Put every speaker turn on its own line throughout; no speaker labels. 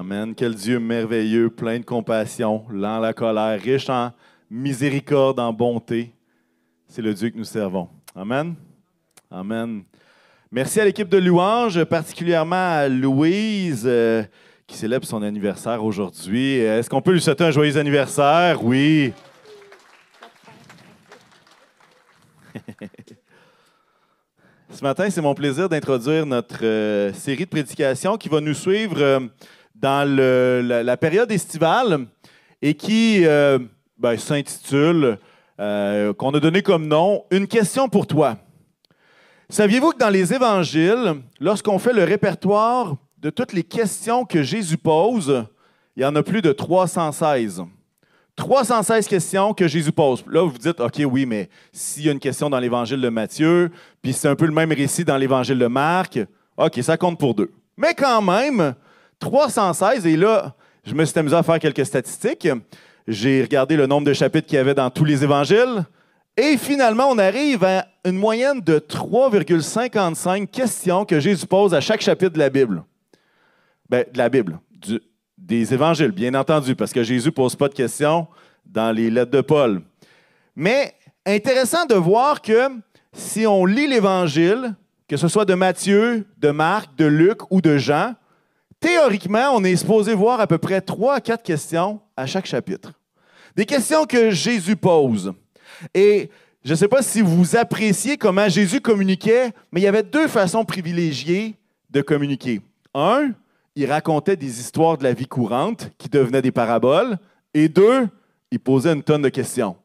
Amen. Quel Dieu merveilleux, plein de compassion, lent à la colère, riche en miséricorde, en bonté. C'est le Dieu que nous servons. Amen. Amen. Merci à l'équipe de louange, particulièrement à Louise, euh, qui célèbre son anniversaire aujourd'hui. Est-ce qu'on peut lui souhaiter un joyeux anniversaire? Oui. Ce matin, c'est mon plaisir d'introduire notre euh, série de prédications qui va nous suivre euh, dans la, période estivale et qui euh, ben, s'intitule, qu'on a donné comme nom, Une question pour toi. Saviez-vous que dans les évangiles, lorsqu'on fait le répertoire de toutes les questions que Jésus pose, il y en a plus de 316. 316 questions que Jésus pose. Là, vous vous dites, OK, oui, mais s'il y a une question dans l'évangile de Matthieu, puis c'est un peu le même récit dans l'évangile de Marc, OK, ça compte pour deux. Mais quand même, 316, et là, je me suis amusé à faire quelques statistiques. J'ai regardé le nombre de chapitres qu'il y avait dans tous les évangiles. Et finalement, on arrive à une moyenne de 3,55 questions que Jésus pose à chaque chapitre de la Bible. Bien, de la Bible, des évangiles, bien entendu, parce que Jésus ne pose pas de questions dans les lettres de Paul. Mais intéressant de voir que si on lit l'évangile, que ce soit de Matthieu, de Marc, de Luc ou de Jean, théoriquement, on est supposé voir à peu près trois à quatre questions à chaque chapitre. Des questions que Jésus pose. Et je ne sais pas si vous appréciez comment Jésus communiquait, mais il y avait deux façons privilégiées de communiquer. Un, il racontait des histoires de la vie courante qui devenaient des paraboles. Et deux, il posait une tonne de questions.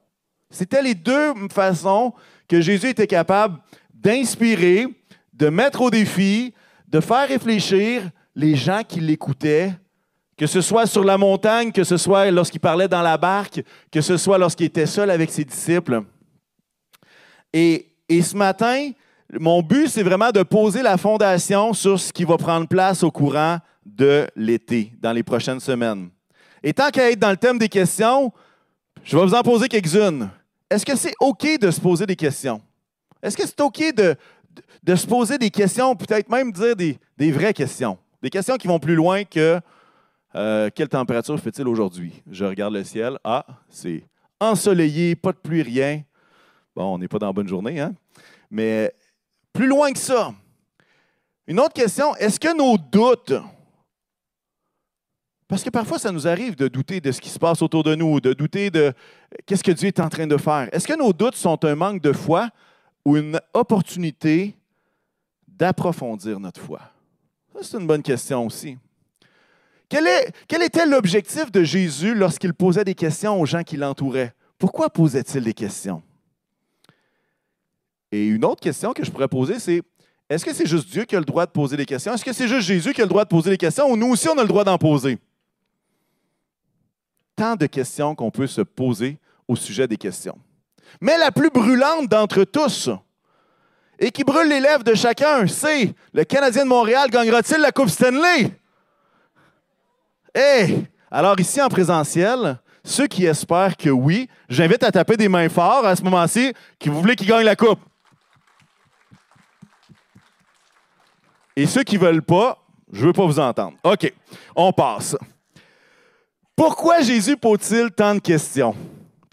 C'était les deux façons que Jésus était capable d'inspirer, de mettre au défi, de faire réfléchir les gens qui l'écoutaient, que ce soit sur la montagne, que ce soit lorsqu'il parlait dans la barque, que ce soit lorsqu'il était seul avec ses disciples. Et, ce matin, mon but, c'est vraiment de poser la fondation sur ce qui va prendre place au courant de l'été, dans les prochaines semaines. Et tant qu'à être dans le thème des questions, je vais vous en poser quelques-unes. Est-ce que c'est OK de se poser des questions? Est-ce que c'est OK de, se poser des questions, peut-être même dire des, vraies questions? Des questions qui vont plus loin que euh, quelle température fait-il aujourd'hui? Je regarde le ciel. Ah, c'est ensoleillé, pas de pluie, rien. Bon, on n'est pas dans la bonne journée, hein? Mais plus loin que ça. Une autre question, est-ce que nos doutes parce que parfois, ça nous arrive de douter de ce qui se passe autour de nous, de douter de qu'est-ce que Dieu est en train de faire. Est-ce que nos doutes sont un manque de foi ou une opportunité d'approfondir notre foi? C'est une bonne question aussi. Quel était l'objectif de Jésus lorsqu'il posait des questions aux gens qui l'entouraient? Pourquoi posait-il des questions? Et une autre question que je pourrais poser, c'est est-ce que c'est juste Dieu qui a le droit de poser des questions? Est-ce que c'est juste Jésus qui a le droit de poser des questions ou nous aussi on a le droit d'en poser? tant de questions qu'on peut se poser au sujet des questions. Mais la plus brûlante d'entre tous, et qui brûle les lèvres de chacun, c'est le Canadien de Montréal gagnera-t-il la Coupe Stanley? Eh! Alors ici en présentiel, ceux qui espèrent que oui, j'invite à taper des mains fortes à ce moment-ci qui vous voulez qu'il gagne la Coupe. Et ceux qui veulent pas, je ne veux pas vous entendre. OK, on passe. Pourquoi Jésus pose-t-il tant de questions?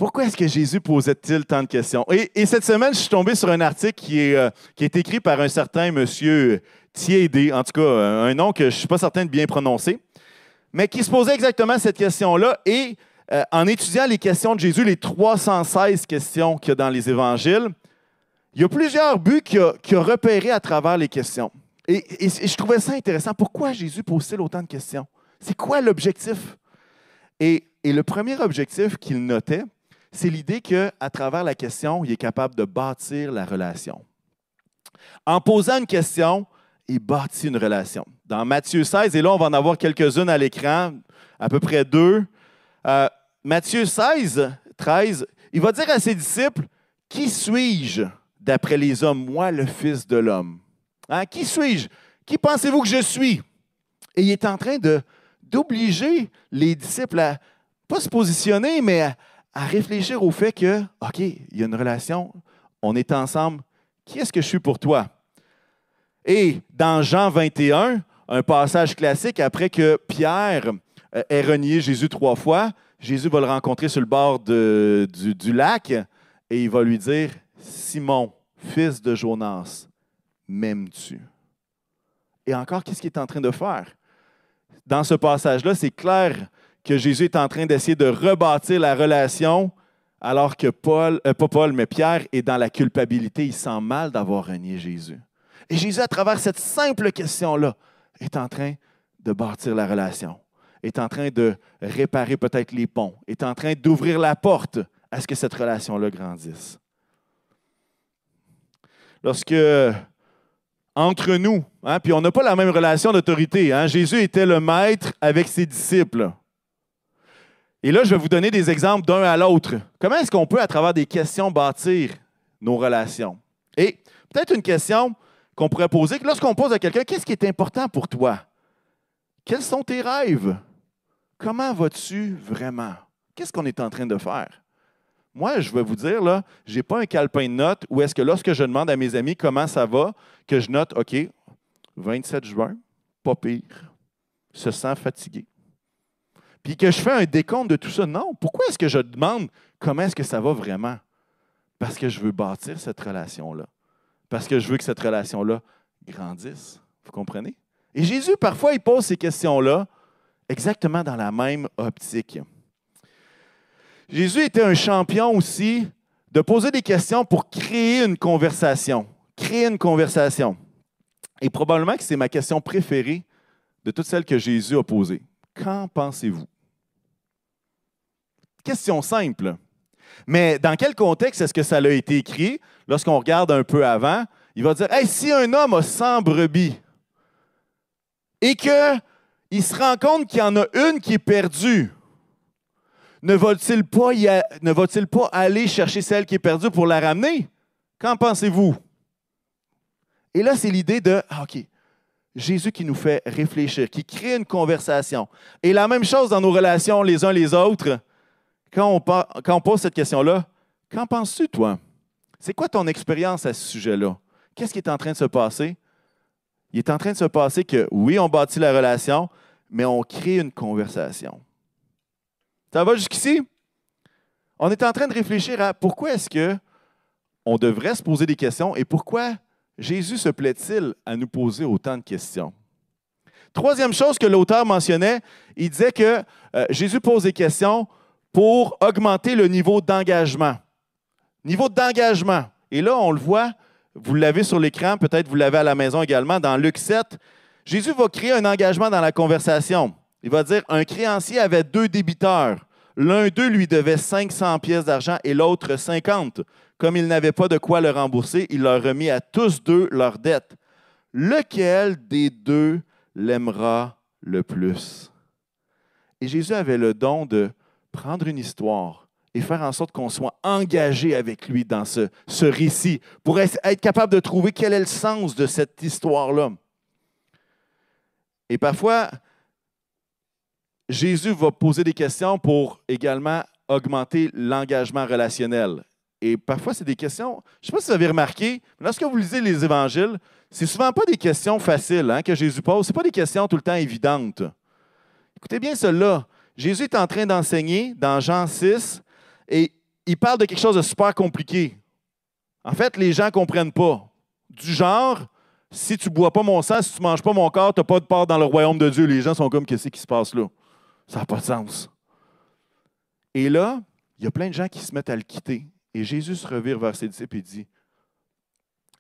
Pourquoi est-ce que Jésus posait-il tant de questions? Et, cette semaine, je suis tombé sur un article qui est, euh, qui est écrit par un certain monsieur Thiédé, en tout cas, un nom que je ne suis pas certain de bien prononcer, mais qui se posait exactement cette question-là. Et euh, en étudiant les questions de Jésus, les 316 questions qu'il y a dans les évangiles, il y a plusieurs buts qu'il a, repérés à travers les questions. Et je trouvais ça intéressant. Pourquoi Jésus pose-t-il autant de questions? C'est quoi l'objectif? Et, le premier objectif qu'il notait, c'est l'idée qu'à travers la question, il est capable de bâtir la relation. En posant une question, il bâtit une relation. Dans Matthieu 16, et là, on va en avoir quelques-unes à l'écran, à peu près deux. Euh, Matthieu 16, 13, il va dire à ses disciples Qui suis-je d'après les hommes, moi, le Fils de l'homme? Hein? Qui suis-je? Qui pensez-vous que je suis Et il est en train d'obliger les disciples à pas se positionner, mais à, réfléchir au fait que, OK, il y a une relation, on est ensemble, qui est-ce que je suis pour toi? Et dans Jean 21, un passage classique après que Pierre euh, ait renié Jésus trois fois. Jésus va le rencontrer sur le bord du, du lac et il va lui dire Simon, fils de Jonas, m'aimes-tu? Et encore, qu'est-ce qu'il est en train de faire? Dans ce passage-là, c'est clair que Jésus est en train d'essayer de rebâtir la relation alors que Paul, euh, pas Paul, mais Pierre est dans la culpabilité. Il sent mal d'avoir renié Jésus. Et Jésus, à travers cette simple question-là, est en train de bâtir la relation, est en train de réparer peut-être les ponts, est en train d'ouvrir la porte à ce que cette relation-là grandisse. Lorsque, entre nous, hein, puis on n'a pas la même relation d'autorité, hein, Jésus était le maître avec ses disciples. Et là, je vais vous donner des exemples d'un à l'autre. Comment est-ce qu'on peut, à travers des questions, bâtir nos relations? Et peut-être une question qu'on pourrait poser, lorsqu'on pose à quelqu'un, qu'est-ce qui est important pour toi? Quels sont tes rêves? Comment vas-tu vraiment? Qu'est-ce qu'on est en train de faire? Moi, je vais vous dire, là, je n'ai pas un calepin de notes où est-ce que lorsque je demande à mes amis comment ça va, que je note, OK, 27 juin, pas pire, se sent fatigué puis que je fais un décompte de tout ça. Non. Pourquoi est-ce que je demande comment est-ce que ça va vraiment? Parce que je veux bâtir cette relation-là. Parce que je veux que cette relation-là grandisse. Vous comprenez? Et Jésus, parfois, il pose ces questions-là exactement dans la même optique. Jésus était un champion aussi de poser des questions pour créer une conversation. Créer une conversation. Et probablement que c'est ma question préférée de toutes celles que Jésus a posées. Qu'en pensez-vous? Question simple. Mais dans quel contexte est-ce que ça a été écrit? Lorsqu'on regarde un peu avant, il va dire si un homme a 100 brebis et qu'il se rend compte qu'il y en a une qui est perdue, ne va-t-il pas, pas aller chercher celle qui est perdue pour la ramener? Qu'en pensez-vous? Et là, c'est l'idée de ah, OK, Jésus qui nous fait réfléchir, qui crée une conversation. Et la même chose dans nos relations les uns les autres quand on, pose cette question-là, qu'en penses-tu, toi? C'est quoi ton expérience à ce sujet-là? Qu'est-ce qui est en train de se passer? Il est en train de se passer que, oui, on bâtit la relation, mais on crée une conversation. Ça va jusqu'ici? On est en train de réfléchir à pourquoi est-ce que on devrait se poser des questions et pourquoi Jésus se plaît-il à nous poser autant de questions? Troisième chose que l'auteur mentionnait, il disait que euh, Jésus pose des questions pour augmenter le niveau d'engagement. Niveau d'engagement. Et là, on le voit, vous l'avez sur l'écran, peut-être vous l'avez à la maison également, dans Luc 7. Jésus va créer un engagement dans la conversation. Il va dire, un créancier avait deux débiteurs. L'un d'eux lui devait 500 pièces d'argent et l'autre 50. Comme il n'avait pas de quoi le rembourser, il leur remit à tous deux leur dette. Lequel des deux l'aimera le plus? Et Jésus avait le don de prendre une histoire et faire en sorte qu'on soit engagé avec lui dans ce, ce récit pour être capable de trouver quel est le sens de cette histoire-là. Et parfois, Jésus va poser des questions pour également augmenter l'engagement relationnel. Et parfois, c'est des questions, je ne sais pas si vous avez remarqué, mais lorsque vous lisez les évangiles, c'est souvent pas des questions faciles hein, que Jésus pose, ce pas des questions tout le temps évidentes. Écoutez bien cela. Jésus est en train d'enseigner dans Jean 6 et il parle de quelque chose de super compliqué. En fait, les gens ne comprennent pas. Du genre, si tu ne bois pas mon sang, si tu ne manges pas mon corps, tu n'as pas de part dans le royaume de Dieu. Les gens sont comme, qu'est-ce qui se passe là? Ça n'a pas de sens. Et là, il y a plein de gens qui se mettent à le quitter. Et Jésus se revire vers ses disciples et dit,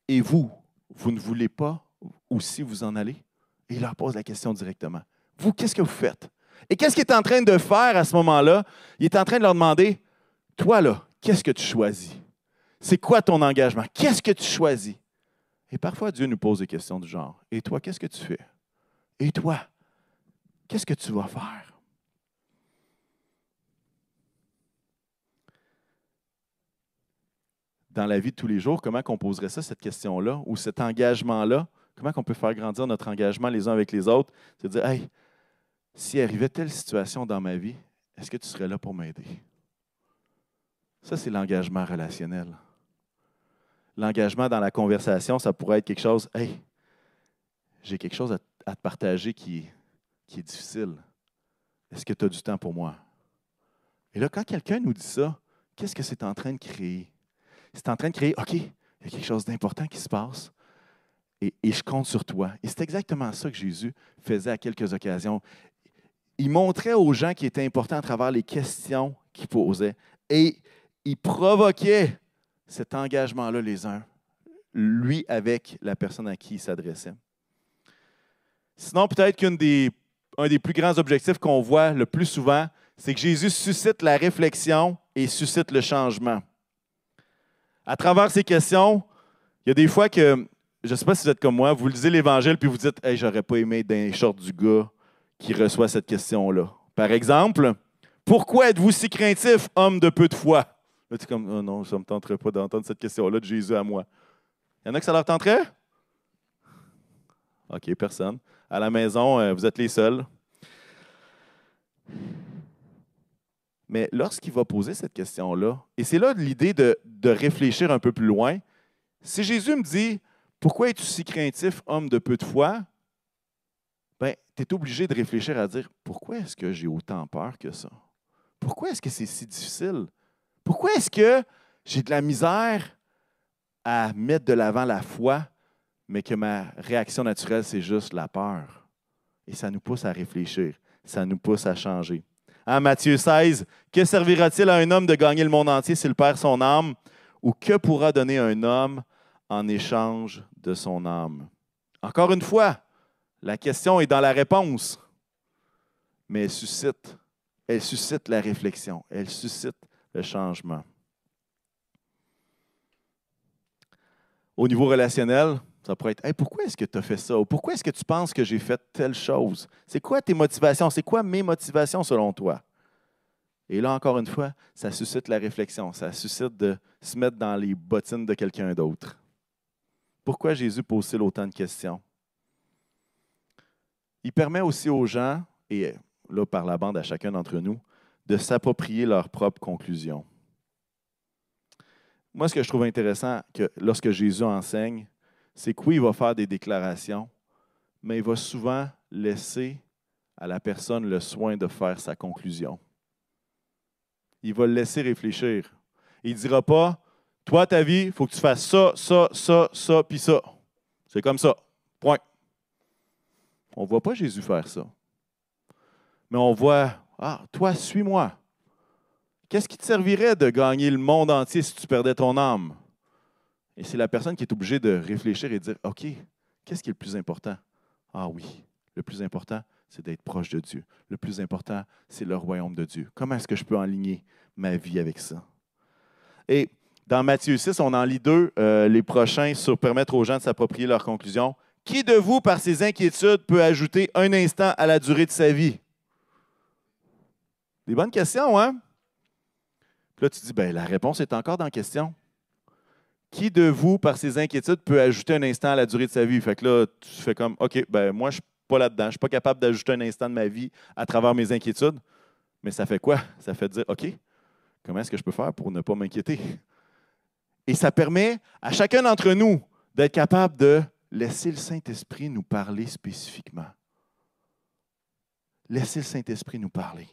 Et vous, vous ne voulez pas aussi vous en aller? Et il leur pose la question directement. Vous, qu'est-ce que vous faites? Et qu'est-ce qu'il est en train de faire à ce moment-là? Il est en train de leur demander, toi là, qu'est-ce que tu choisis? C'est quoi ton engagement? Qu'est-ce que tu choisis? Et parfois, Dieu nous pose des questions du genre, et toi, qu'est-ce que tu fais? Et toi, qu'est-ce que tu vas faire? Dans la vie de tous les jours, comment on poserait ça, cette question-là, ou cet engagement-là? Comment on peut faire grandir notre engagement les uns avec les autres? C'est dire, hey, s'il arrivait telle situation dans ma vie, est-ce que tu serais là pour m'aider? Ça, c'est l'engagement relationnel. L'engagement dans la conversation, ça pourrait être quelque chose, hey, j'ai quelque chose à te partager qui, est difficile. Est-ce que tu as du temps pour moi? Et là, quand quelqu'un nous dit ça, qu'est-ce que c'est en train de créer? C'est en train de créer, OK, il y a quelque chose d'important qui se passe et je compte sur toi. Et c'est exactement ça que Jésus faisait à quelques occasions. Il montrait aux gens qui étaient importants à travers les questions qu'il posait et il provoquait cet engagement-là les uns, lui avec la personne à qui il s'adressait. Sinon, peut-être qu'un des, des plus grands objectifs qu'on voit le plus souvent, c'est que Jésus suscite la réflexion et suscite le changement. À travers ces questions, il y a des fois que, je ne sais pas si vous êtes comme moi, vous lisez l'Évangile puis vous dites Hey, j'aurais pas aimé les shorts du gars qui reçoit cette question-là. Par exemple, pourquoi êtes-vous si craintif, homme de peu de foi? Là, tu es comme, oh non, ça ne me tenterait pas d'entendre cette question-là de Jésus à moi. Il y en a que ça leur tenterait? OK, personne. À la maison, euh, vous êtes les seuls. Mais lorsqu'il va poser cette question-là, et c'est là l'idée de, de, réfléchir un peu plus loin, si Jésus me dit Pourquoi es-tu si craintif, homme de peu de foi? Tu es obligé de réfléchir à dire Pourquoi est-ce que j'ai autant peur que ça? Pourquoi est-ce que c'est si difficile? Pourquoi est-ce que j'ai de la misère à mettre de l'avant la foi, mais que ma réaction naturelle, c'est juste la peur? Et ça nous pousse à réfléchir, ça nous pousse à changer. En Matthieu 16, que servira-t-il à un homme de gagner le monde entier s'il perd son âme? Ou que pourra donner un homme en échange de son âme? Encore une fois, la question est dans la réponse, mais elle suscite, elle suscite la réflexion, elle suscite le changement. Au niveau relationnel, ça pourrait être pourquoi est-ce que tu as fait ça? Ou pourquoi est-ce que tu penses que j'ai fait telle chose? C'est quoi tes motivations? C'est quoi mes motivations selon toi? Et là, encore une fois, ça suscite la réflexion, ça suscite de se mettre dans les bottines de quelqu'un d'autre. Pourquoi Jésus pose-t-il autant de questions? Il permet aussi aux gens, et là par la bande à chacun d'entre nous, de s'approprier leurs propres conclusions. Moi, ce que je trouve intéressant que lorsque Jésus enseigne, c'est que oui, il va faire des déclarations, mais il va souvent laisser à la personne le soin de faire sa conclusion. Il va le laisser réfléchir. Il ne dira pas, toi, ta vie, il faut que tu fasses ça, ça, ça, ça, puis ça. C'est comme ça. Point. On ne voit pas Jésus faire ça. Mais on voit, ah, toi, suis-moi. Qu'est-ce qui te servirait de gagner le monde entier si tu perdais ton âme? Et c'est la personne qui est obligée de réfléchir et de dire, OK, qu'est-ce qui est le plus important? Ah oui, le plus important, c'est d'être proche de Dieu. Le plus important, c'est le royaume de Dieu. Comment est-ce que je peux aligner ma vie avec ça? Et dans Matthieu 6, on en lit deux, euh, les prochains, sur permettre aux gens de s'approprier leurs conclusions. Qui de vous, par ses inquiétudes, peut ajouter un instant à la durée de sa vie? Des bonnes questions, hein? Puis là, tu dis, ben, la réponse est encore dans la question. Qui de vous, par ses inquiétudes, peut ajouter un instant à la durée de sa vie? Fait que là, tu fais comme, OK, ben, moi, je ne suis pas là-dedans. Je ne suis pas capable d'ajouter un instant de ma vie à travers mes inquiétudes. Mais ça fait quoi? Ça fait dire, OK, comment est-ce que je peux faire pour ne pas m'inquiéter? Et ça permet à chacun d'entre nous d'être capable de laissez le Saint-Esprit nous parler spécifiquement. Laissez le Saint-Esprit nous parler.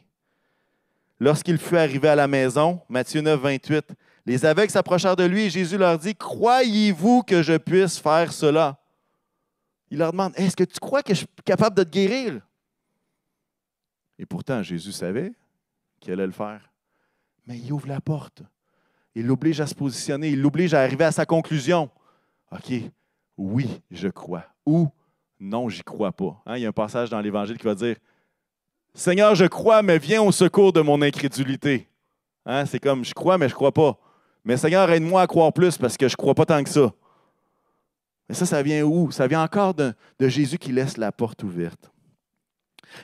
Lorsqu'il fut arrivé à la maison, Matthieu 9, 28, les aveugles s'approchèrent de lui et Jésus leur dit, Croyez-vous que je puisse faire cela? Il leur demande, Est-ce que tu crois que je suis capable de te guérir? Et pourtant, Jésus savait qu'il allait le faire. Mais il ouvre la porte. Il l'oblige à se positionner. Il l'oblige à arriver à sa conclusion. OK, oui, je crois, ou non, j'y crois pas. Hein, il y a un passage dans l'Évangile qui va dire Seigneur, je crois, mais viens au secours de mon incrédulité. Hein, c'est comme je crois, mais je crois pas. Mais Seigneur, aide-moi à croire plus parce que je crois pas tant que ça. Mais ça, ça vient où? Ça vient encore de Jésus qui laisse la porte ouverte.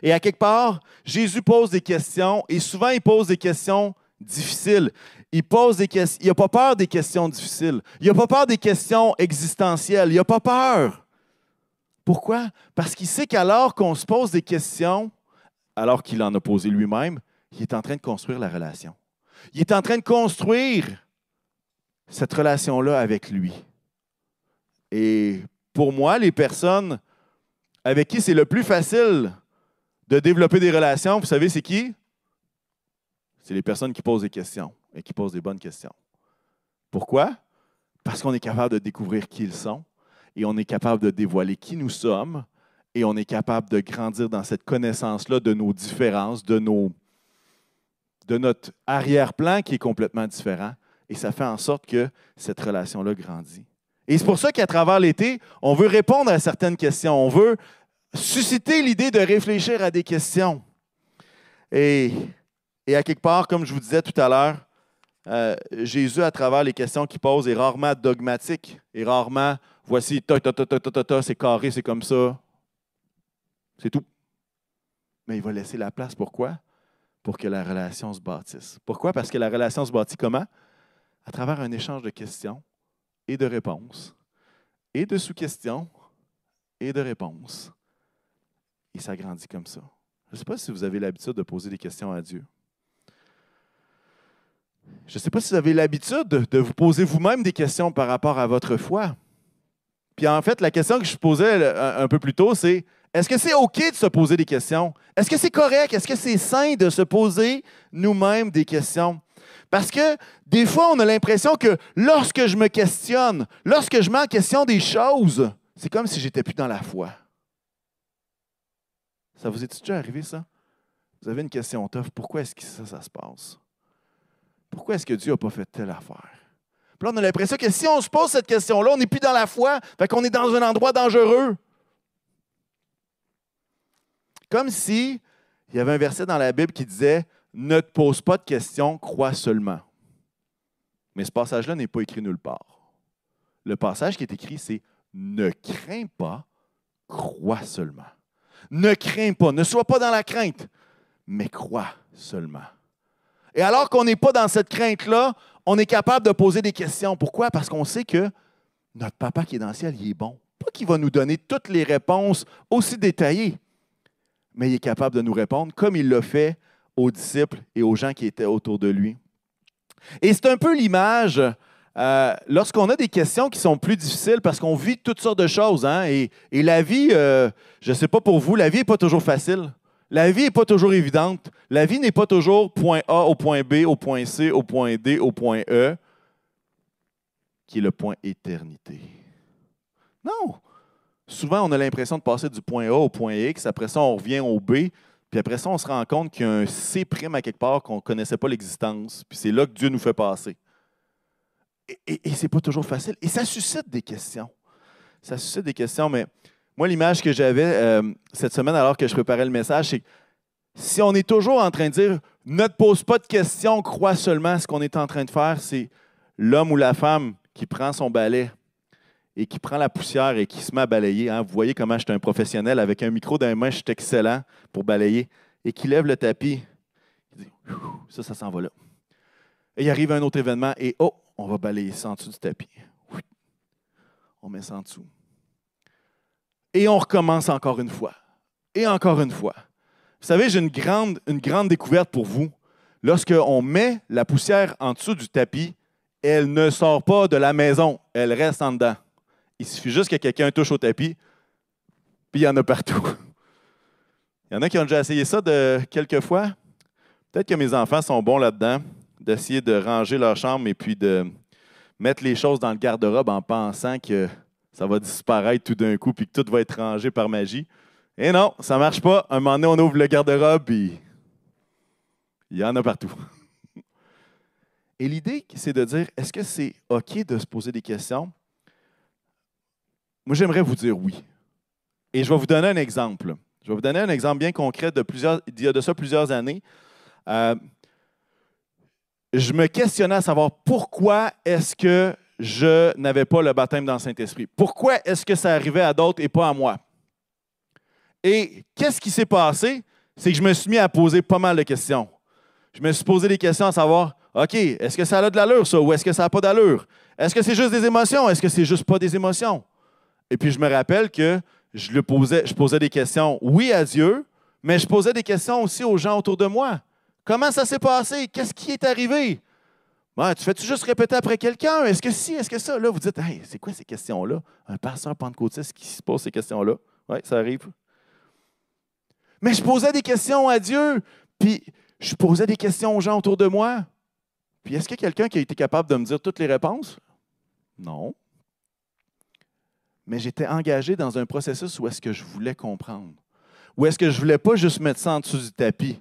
Et à quelque part, Jésus pose des questions et souvent il pose des questions difficiles. Il pose des questions. Il n'a pas peur des questions difficiles. Il n'a pas peur des questions existentielles. Il n'a pas peur. Pourquoi? Parce qu'il sait qu'alors qu'on se pose des questions, alors qu'il en a posé lui-même, il est en train de construire la relation. Il est en train de construire cette relation-là avec lui. Et pour moi, les personnes avec qui c'est le plus facile de développer des relations, vous savez, c'est qui? C'est les personnes qui posent des questions et qui posent des bonnes questions. Pourquoi? Parce qu'on est capable de découvrir qui ils sont et on est capable de dévoiler qui nous sommes et on est capable de grandir dans cette connaissance-là de nos différences, de, nos, notre arrière-plan qui est complètement différent. Et ça fait en sorte que cette relation-là grandit. Et c'est pour ça qu'à travers l'été, on veut répondre à certaines questions. On veut susciter l'idée de réfléchir à des questions. Et, et à quelque part, comme je vous disais tout à l'heure, euh, Jésus, à travers les questions qu'il pose, est rarement dogmatique, et rarement, voici, ta, ta, ta, c'est carré, c'est comme ça. C'est tout. Mais il va laisser la place. Pourquoi? Pour que la relation se bâtisse. Pourquoi? Parce que la relation se bâtit comment? À travers un échange de questions et de réponses, et de sous-questions et de réponses. Et ça grandit comme ça. Je ne sais pas si vous avez l'habitude de poser des questions à Dieu. Je ne sais pas si vous avez l'habitude de vous poser vous-même des questions par rapport à votre foi. Puis en fait, la question que je posais un peu plus tôt, c'est est-ce que c'est OK de se poser des questions? Est-ce que c'est correct? Est-ce que c'est sain de se poser nous-mêmes des questions? Parce que des fois, on a l'impression que lorsque je me questionne, lorsque je mets en question des choses, c'est comme si j'étais plus dans la foi. Ça vous est déjà arrivé, ça? Vous avez une question tough. Pourquoi est-ce que ça, ça se passe? Pourquoi est-ce que Dieu n'a pas fait telle affaire? Puis là, on a l'impression que si on se pose cette question-là, on n'est plus dans la foi, fait qu'on est dans un endroit dangereux. Comme si il y avait un verset dans la Bible qui disait Ne te pose pas de questions, crois seulement. Mais ce passage-là n'est pas écrit nulle part. Le passage qui est écrit, c'est Ne crains pas, crois seulement. Ne crains pas, ne sois pas dans la crainte, mais crois seulement. Et alors qu'on n'est pas dans cette crainte-là, on est capable de poser des questions. Pourquoi? Parce qu'on sait que notre papa qui est dans le ciel, il est bon. Pas qu'il va nous donner toutes les réponses aussi détaillées, mais il est capable de nous répondre comme il l'a fait aux disciples et aux gens qui étaient autour de lui. Et c'est un peu l'image euh, lorsqu'on a des questions qui sont plus difficiles parce qu'on vit toutes sortes de choses. Hein, et, la vie, euh, je ne sais pas pour vous, la vie n'est pas toujours facile. La vie n'est pas toujours évidente. La vie n'est pas toujours point A au point B, au point C, au point D, au point E, qui est le point éternité. Non. Souvent, on a l'impression de passer du point A au point X, après ça, on revient au B, puis après ça, on se rend compte qu'il y a un C' à quelque part qu'on ne connaissait pas l'existence, puis c'est là que Dieu nous fait passer. Et, et, ce n'est pas toujours facile. Et ça suscite des questions. Ça suscite des questions, mais moi, l'image que j'avais euh, cette semaine alors que je préparais le message, c'est que si on est toujours en train de dire ne te pose pas de questions, crois seulement, ce qu'on est en train de faire, c'est l'homme ou la femme qui prend son balai et qui prend la poussière et qui se met à balayer. Hein. Vous voyez comment je suis un professionnel avec un micro dans les mains, je suis excellent pour balayer. Et qui lève le tapis. Il dit Ça, ça s'en va là. Et il arrive un autre événement et oh, on va balayer ça en dessous du tapis. On met ça en dessous. Et on recommence encore une fois. Et encore une fois. Vous savez, j'ai une grande, découverte pour vous. Lorsqu'on met la poussière en dessous du tapis, elle ne sort pas de la maison, elle reste en dedans. Il suffit juste que quelqu'un touche au tapis, puis il y en a partout. Il y en a qui ont déjà essayé ça de quelques fois. Peut-être que mes enfants sont bons là-dedans, d'essayer de ranger leur chambre et puis de mettre les choses dans le garde-robe en pensant que ça va disparaître tout d'un coup puis que tout va être rangé par magie. Et non, ça ne marche pas. Un moment donné, on ouvre le garde-robe puis il y en a partout. Et l'idée, c'est de dire, est-ce que c'est OK de se poser des questions? Moi, j'aimerais vous dire oui. Et je vais vous donner un exemple. Je vais vous donner un exemple bien concret de plusieurs, il y a de ça plusieurs années. Euh, je me questionnais à savoir pourquoi est-ce que je n'avais pas le baptême dans le Saint-Esprit? Pourquoi est-ce que ça arrivait à d'autres et pas à moi? Et qu'est-ce qui s'est passé? C'est que je me suis mis à poser pas mal de questions. Je me suis posé des questions à savoir, OK, est-ce que ça a de l'allure, ça, ou est-ce que ça n'a pas d'allure? Est-ce que c'est juste des émotions? Est-ce que c'est juste pas des émotions? Et puis je me rappelle que je, le posais, je posais des questions, oui, à Dieu, mais je posais des questions aussi aux gens autour de moi. Comment ça s'est passé? Qu'est-ce qui est arrivé? Tu fais-tu juste répéter après quelqu'un? Est-ce que si? Est-ce que ça? Là, vous dites, hey, c'est quoi ces questions-là? Un pasteur pentecôtiste qui se pose ces questions-là? Oui, ça arrive. Mais je posais des questions à Dieu, puis je posais des questions aux gens autour de moi. Puis est-ce qu'il y a quelqu'un qui a été capable de me dire toutes les réponses? Non. Mais j'étais engagé dans un processus où est-ce que je voulais comprendre. Où est-ce que je ne voulais pas juste mettre ça en dessous du tapis.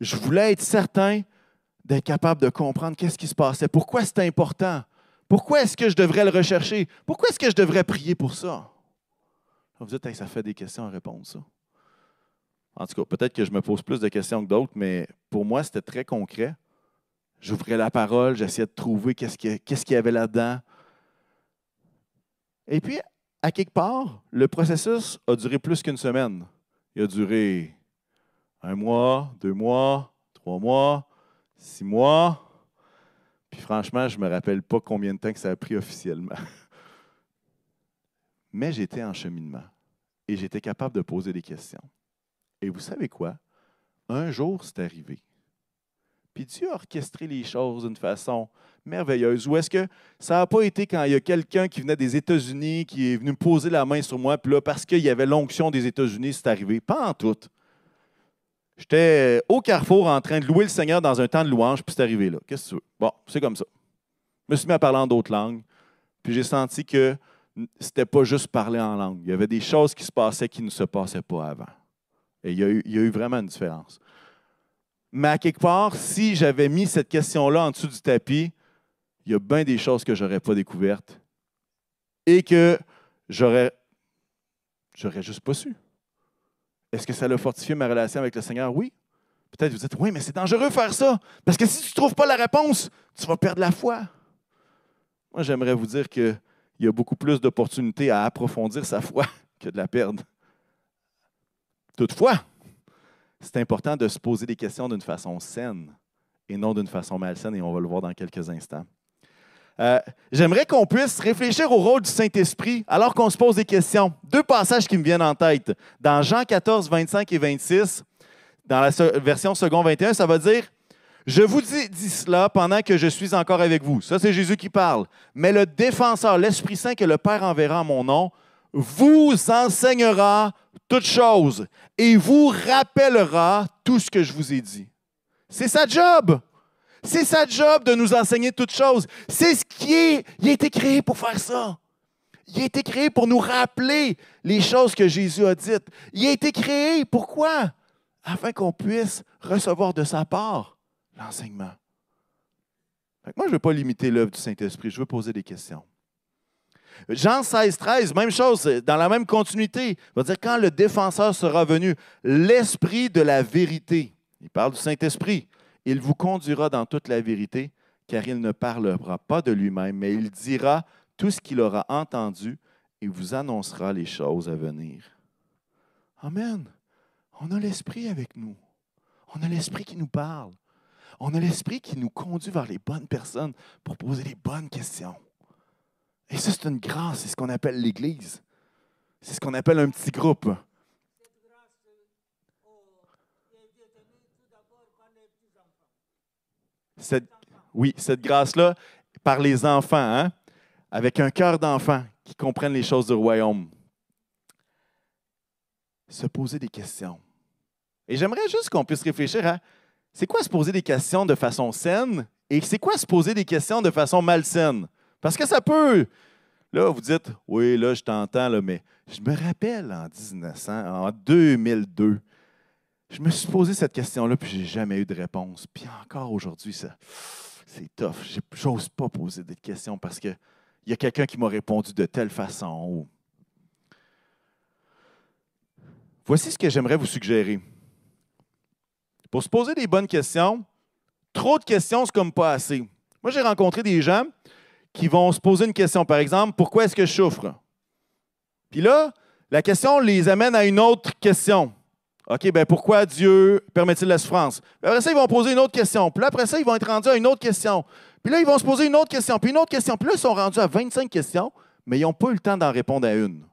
Je voulais être certain d'être capable de comprendre qu'est-ce qui se passait, pourquoi c'est important, pourquoi est-ce que je devrais le rechercher, pourquoi est-ce que je devrais prier pour ça? Vous dites, ça fait des questions à répondre, ça. En tout cas, peut-être que je me pose plus de questions que d'autres, mais pour moi, c'était très concret. J'ouvrais la parole, j'essayais de trouver qu'est-ce qu'il y avait là-dedans. Et puis, à quelque part, le processus a duré plus qu'une semaine. Il a duré un mois, deux mois, trois mois, six mois. Puis franchement, je ne me rappelle pas combien de temps que ça a pris officiellement. Mais j'étais en cheminement et j'étais capable de poser des questions. Et vous savez quoi? Un jour, c'est arrivé. Puis Dieu a orchestré les choses d'une façon merveilleuse. Ou est-ce que ça n'a pas été quand il y a quelqu'un qui venait des États-Unis, qui est venu me poser la main sur moi, puis là, parce qu'il y avait l'onction des États-Unis, c'est arrivé? Pas en tout. J'étais au carrefour en train de louer le Seigneur dans un temps de louange, puis c'est arrivé là. Qu'est-ce que tu veux? Bon, c'est comme ça. Je me suis mis à parler en d'autres langues, puis j'ai senti que c'était pas juste parler en langue. Il y avait des choses qui se passaient qui ne se passaient pas avant. Et il y a eu, vraiment une différence. Mais à quelque part, si j'avais mis cette question-là en dessous du tapis, il y a bien des choses que je n'aurais pas découvertes et que j'aurais, j'aurais juste pas su. Est-ce que ça a fortifié ma relation avec le Seigneur? Oui. Peut-être vous dites, oui, mais c'est dangereux faire ça. Parce que si tu ne trouves pas la réponse, tu vas perdre la foi. Moi, j'aimerais vous dire qu'il y a beaucoup plus d'opportunités à approfondir sa foi que de la perdre. Toutefois, c'est important de se poser des questions d'une façon saine et non d'une façon malsaine, et on va le voir dans quelques instants. Euh, j'aimerais qu'on puisse réfléchir au rôle du Saint-Esprit alors qu'on se pose des questions. Deux passages qui me viennent en tête. Dans Jean 14, 25 et 26, dans la version second 21, ça va dire Je vous dis, dis cela pendant que je suis encore avec vous. Ça, c'est Jésus qui parle. Mais le défenseur, l'Esprit Saint que le Père enverra en mon nom, vous enseignera toutes choses et vous rappellera tout ce que je vous ai dit. C'est sa job. C'est sa job de nous enseigner toutes choses. C'est ce qui est. Il a été créé pour faire ça. Il a été créé pour nous rappeler les choses que Jésus a dites. Il a été créé, pourquoi? Afin qu'on puisse recevoir de sa part l'enseignement. Moi, je ne veux pas limiter l'œuvre du Saint-Esprit, je veux poser des questions. Jean 16, 13, même chose, dans la même continuité. Il va dire quand le défenseur sera venu, l'esprit de la vérité. Il parle du Saint-Esprit. Il vous conduira dans toute la vérité, car il ne parlera pas de lui-même, mais il dira tout ce qu'il aura entendu et vous annoncera les choses à venir. Amen. On a l'Esprit avec nous. On a l'Esprit qui nous parle. On a l'Esprit qui nous conduit vers les bonnes personnes pour poser les bonnes questions. Et ça, c'est une grâce, c'est ce qu'on appelle l'Église. C'est ce qu'on appelle un petit groupe. Cette, oui, cette grâce-là, par les enfants, hein, avec un cœur d'enfant qui comprennent les choses du royaume. Se poser des questions. Et j'aimerais juste qu'on puisse réfléchir à c'est quoi se poser des questions de façon saine et c'est quoi se poser des questions de façon malsaine? Parce que ça peut. Là, vous dites, oui, là, je t'entends, mais je me rappelle en 1900, en 2002, je me suis posé cette question-là, puis je n'ai jamais eu de réponse. Puis encore aujourd'hui, ça, c'est tough. J'ose pas poser des questions parce qu'il y a quelqu'un qui m'a répondu de telle façon. Voici ce que j'aimerais vous suggérer. Pour se poser des bonnes questions, trop de questions, c'est comme pas assez. Moi, j'ai rencontré des gens qui vont se poser une question. Par exemple, pourquoi est-ce que je souffre? Puis là, la question les amène à une autre question. OK, ben pourquoi Dieu permet-il la souffrance? après ça, ils vont poser une autre question. Puis là, après ça, ils vont être rendus à une autre question. Puis là, ils vont se poser une autre question, puis une autre question. Puis là, ils sont rendus à 25 questions, mais ils n'ont pas eu le temps d'en répondre à une.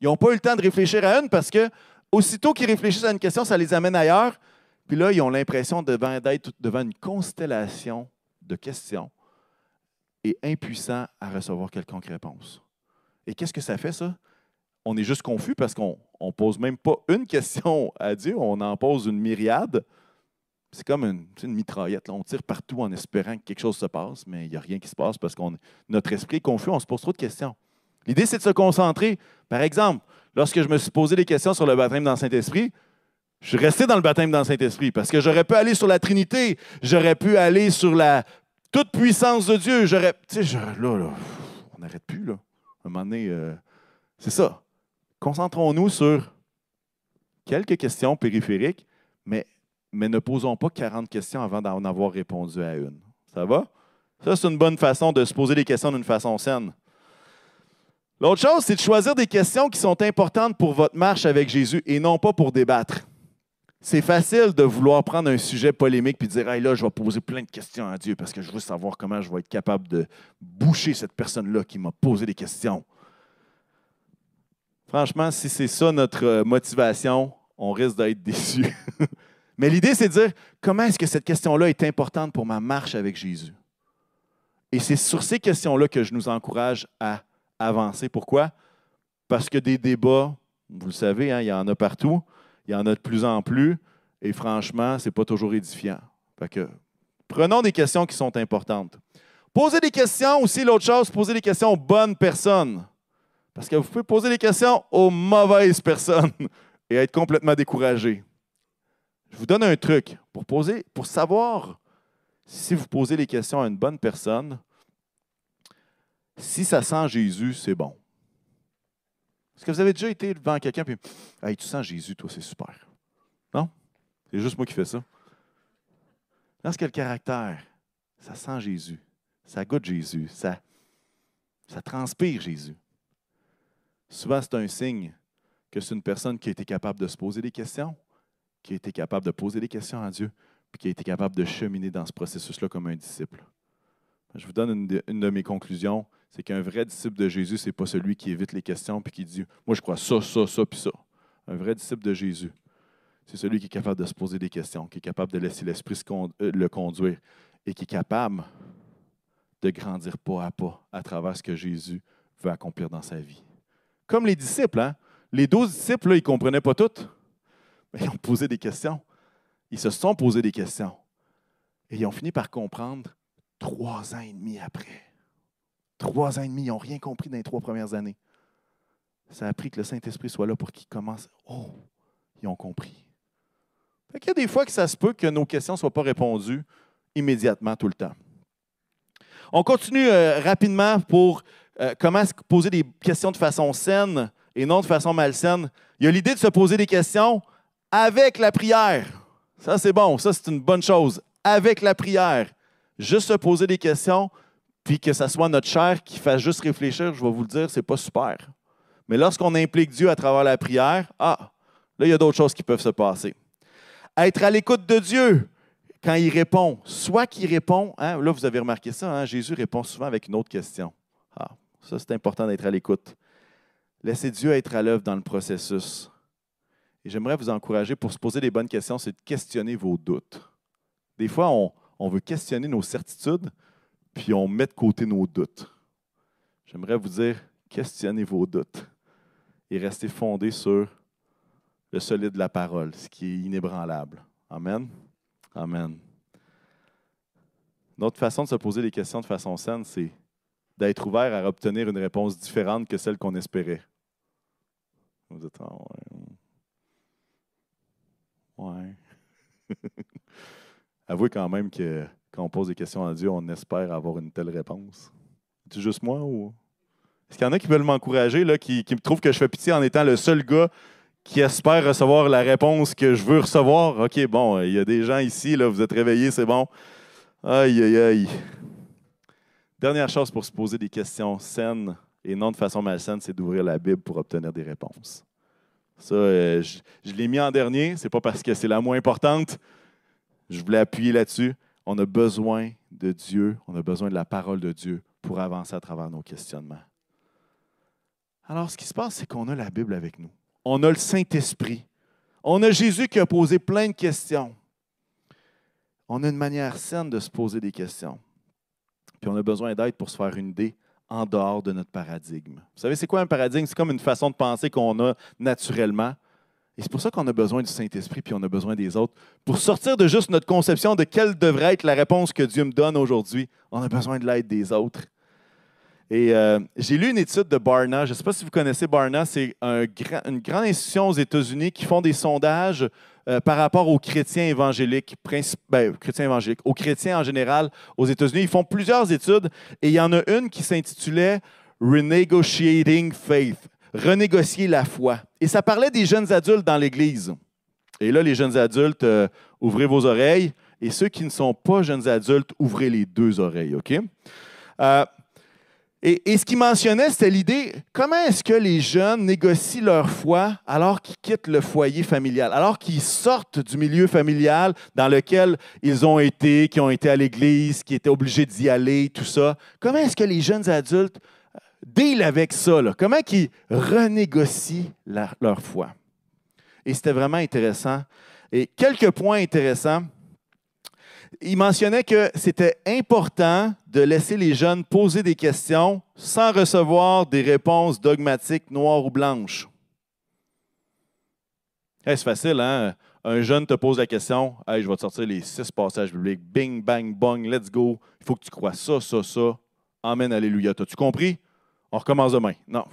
Ils n'ont pas eu le temps de réfléchir à une parce que aussitôt qu'ils réfléchissent à une question, ça les amène ailleurs. Puis là, ils ont l'impression d'être devant une constellation de questions et impuissant à recevoir quelconque réponse. Et qu'est-ce que ça fait, ça? On est juste confus parce qu'on on ne pose même pas une question à Dieu, on en pose une myriade. C'est comme une, mitraillette. On tire partout en espérant que quelque chose se passe, mais il n'y a rien qui se passe parce que notre esprit est confus, on se pose trop de questions. L'idée, c'est de se concentrer. Par exemple, lorsque je me suis posé des questions sur le baptême dans le Saint-Esprit, je suis resté dans le baptême dans le Saint-Esprit parce que j'aurais pu aller sur la Trinité, j'aurais pu aller sur la toute puissance de Dieu. J'aurais, tu sais, là, on n'arrête plus. Là. À un moment donné, euh, c'est ça. Concentrons-nous sur quelques questions périphériques, mais, ne posons pas 40 questions avant d'en avoir répondu à une. Ça va? Ça, c'est une bonne façon de se poser des questions d'une façon saine. L'autre chose, c'est de choisir des questions qui sont importantes pour votre marche avec Jésus et non pas pour débattre. C'est facile de vouloir prendre un sujet polémique et dire hey, là, je vais poser plein de questions à Dieu parce que je veux savoir comment je vais être capable de boucher cette personne-là qui m'a posé des questions. Franchement, si c'est ça notre euh, motivation, on risque d'être déçu. Mais l'idée, c'est de dire comment est-ce que cette question-là est importante pour ma marche avec Jésus? Et c'est sur ces questions-là que je nous encourage à avancer. Pourquoi? Parce que des débats, vous le savez, hein, il y en a partout, il y en a de plus en plus, et franchement, ce n'est pas toujours édifiant. prenons des questions qui sont importantes. Posez des questions aussi, l'autre chose, posez des questions aux bonnes personnes. Parce que vous pouvez poser des questions aux mauvaises personnes et être complètement découragé. Je vous donne un truc pour poser, pour savoir si vous posez les questions à une bonne personne. Si ça sent Jésus, c'est bon. Est-ce que vous avez déjà été devant quelqu'un et hey, tu sens Jésus, toi, c'est super. Non? C'est juste moi qui fais ça. Lorsque le caractère, ça sent Jésus, ça goûte Jésus, ça, ça transpire Jésus. Souvent, c'est un signe que c'est une personne qui a été capable de se poser des questions, qui a été capable de poser des questions à Dieu, puis qui a été capable de cheminer dans ce processus-là comme un disciple. Je vous donne une de, mes conclusions, c'est qu'un vrai disciple de Jésus, ce n'est pas celui qui évite les questions puis qui dit Moi, je crois ça, ça, ça, puis ça. Un vrai disciple de Jésus, c'est celui qui est capable de se poser des questions, qui est capable de laisser l'Esprit euh, le conduire et qui est capable de grandir pas à pas à travers ce que Jésus veut accomplir dans sa vie. Comme les disciples, hein? les douze disciples, ils ne comprenaient pas tout, mais ils ont posé des questions. Ils se sont posés des questions. Et ils ont fini par comprendre trois ans et demi après. Trois ans et demi, ils n'ont rien compris dans les trois premières années. Ça a pris que le Saint-Esprit soit là pour qu'ils commencent. Oh, ils ont compris. Il y a des fois que ça se peut que nos questions ne soient pas répondues immédiatement tout le temps. On continue euh, rapidement pour euh, comment poser des questions de façon saine et non de façon malsaine? Il y a l'idée de se poser des questions avec la prière. Ça, c'est bon. Ça, c'est une bonne chose. Avec la prière. Juste se poser des questions, puis que ce soit notre chair qui fasse juste réfléchir, je vais vous le dire, c'est pas super. Mais lorsqu'on implique Dieu à travers la prière, ah, là, il y a d'autres choses qui peuvent se passer. Être à l'écoute de Dieu quand il répond, soit qu'il répond, hein, là, vous avez remarqué ça, hein, Jésus répond souvent avec une autre question. Ça, c'est important d'être à l'écoute. Laissez Dieu être à l'œuvre dans le processus. Et j'aimerais vous encourager pour se poser des bonnes questions, c'est de questionner vos doutes. Des fois, on, veut questionner nos certitudes, puis on met de côté nos doutes. J'aimerais vous dire, questionnez vos doutes et restez fondés sur le solide de la parole, ce qui est inébranlable. Amen. Amen. Notre façon de se poser des questions de façon saine, c'est d'être ouvert à obtenir une réponse différente que celle qu'on espérait. Vous dites, ah ouais. Avouez quand même que quand on pose des questions à Dieu, on espère avoir une telle réponse. C'est juste moi ou? Est-ce qu'il y en a qui veulent m'encourager, qui, qui me trouvent que je fais pitié en étant le seul gars qui espère recevoir la réponse que je veux recevoir? OK, bon, il y a des gens ici, là, vous êtes réveillés, c'est bon. Aïe, aïe, aïe. Dernière chose pour se poser des questions saines et non de façon malsaine, c'est d'ouvrir la Bible pour obtenir des réponses. Ça, euh, je, l'ai mis en dernier, c'est pas parce que c'est la moins importante. Je voulais appuyer là-dessus. On a besoin de Dieu, on a besoin de la parole de Dieu pour avancer à travers nos questionnements. Alors, ce qui se passe, c'est qu'on a la Bible avec nous. On a le Saint-Esprit. On a Jésus qui a posé plein de questions. On a une manière saine de se poser des questions. Puis on a besoin d'aide pour se faire une idée en dehors de notre paradigme. Vous savez, c'est quoi un paradigme? C'est comme une façon de penser qu'on a naturellement. Et c'est pour ça qu'on a besoin du Saint-Esprit, puis on a besoin des autres. Pour sortir de juste notre conception de quelle devrait être la réponse que Dieu me donne aujourd'hui, on a besoin de l'aide des autres. Et euh, j'ai lu une étude de Barna. Je ne sais pas si vous connaissez Barna. C'est un une grande institution aux États-Unis qui font des sondages euh, par rapport aux chrétiens évangéliques, ben, chrétiens évangéliques, aux chrétiens en général aux États-Unis. Ils font plusieurs études et il y en a une qui s'intitulait Renegotiating Faith, renégocier la foi. Et ça parlait des jeunes adultes dans l'Église. Et là, les jeunes adultes, euh, ouvrez vos oreilles. Et ceux qui ne sont pas jeunes adultes, ouvrez les deux oreilles, OK? Euh, et, ce qu'il mentionnait, c'était l'idée, comment est-ce que les jeunes négocient leur foi alors qu'ils quittent le foyer familial, alors qu'ils sortent du milieu familial dans lequel ils ont été, qui ont été à l'église, qui étaient obligés d'y aller, tout ça? Comment est-ce que les jeunes adultes euh, deal avec ça? Comment ils renégocient leur foi? Et c'était vraiment intéressant. Et quelques points intéressants il mentionnait que c'était important de laisser les jeunes poser des questions sans recevoir des réponses dogmatiques noires ou blanches. c'est facile, hein? Un jeune te pose la question hey, je vais te sortir les six passages bibliques. Bing, bang, bong, let's go. Il faut que tu crois ça, ça, ça. Amen, alléluia. As-tu compris? On recommence demain. Non.